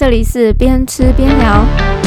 这里是边吃边聊。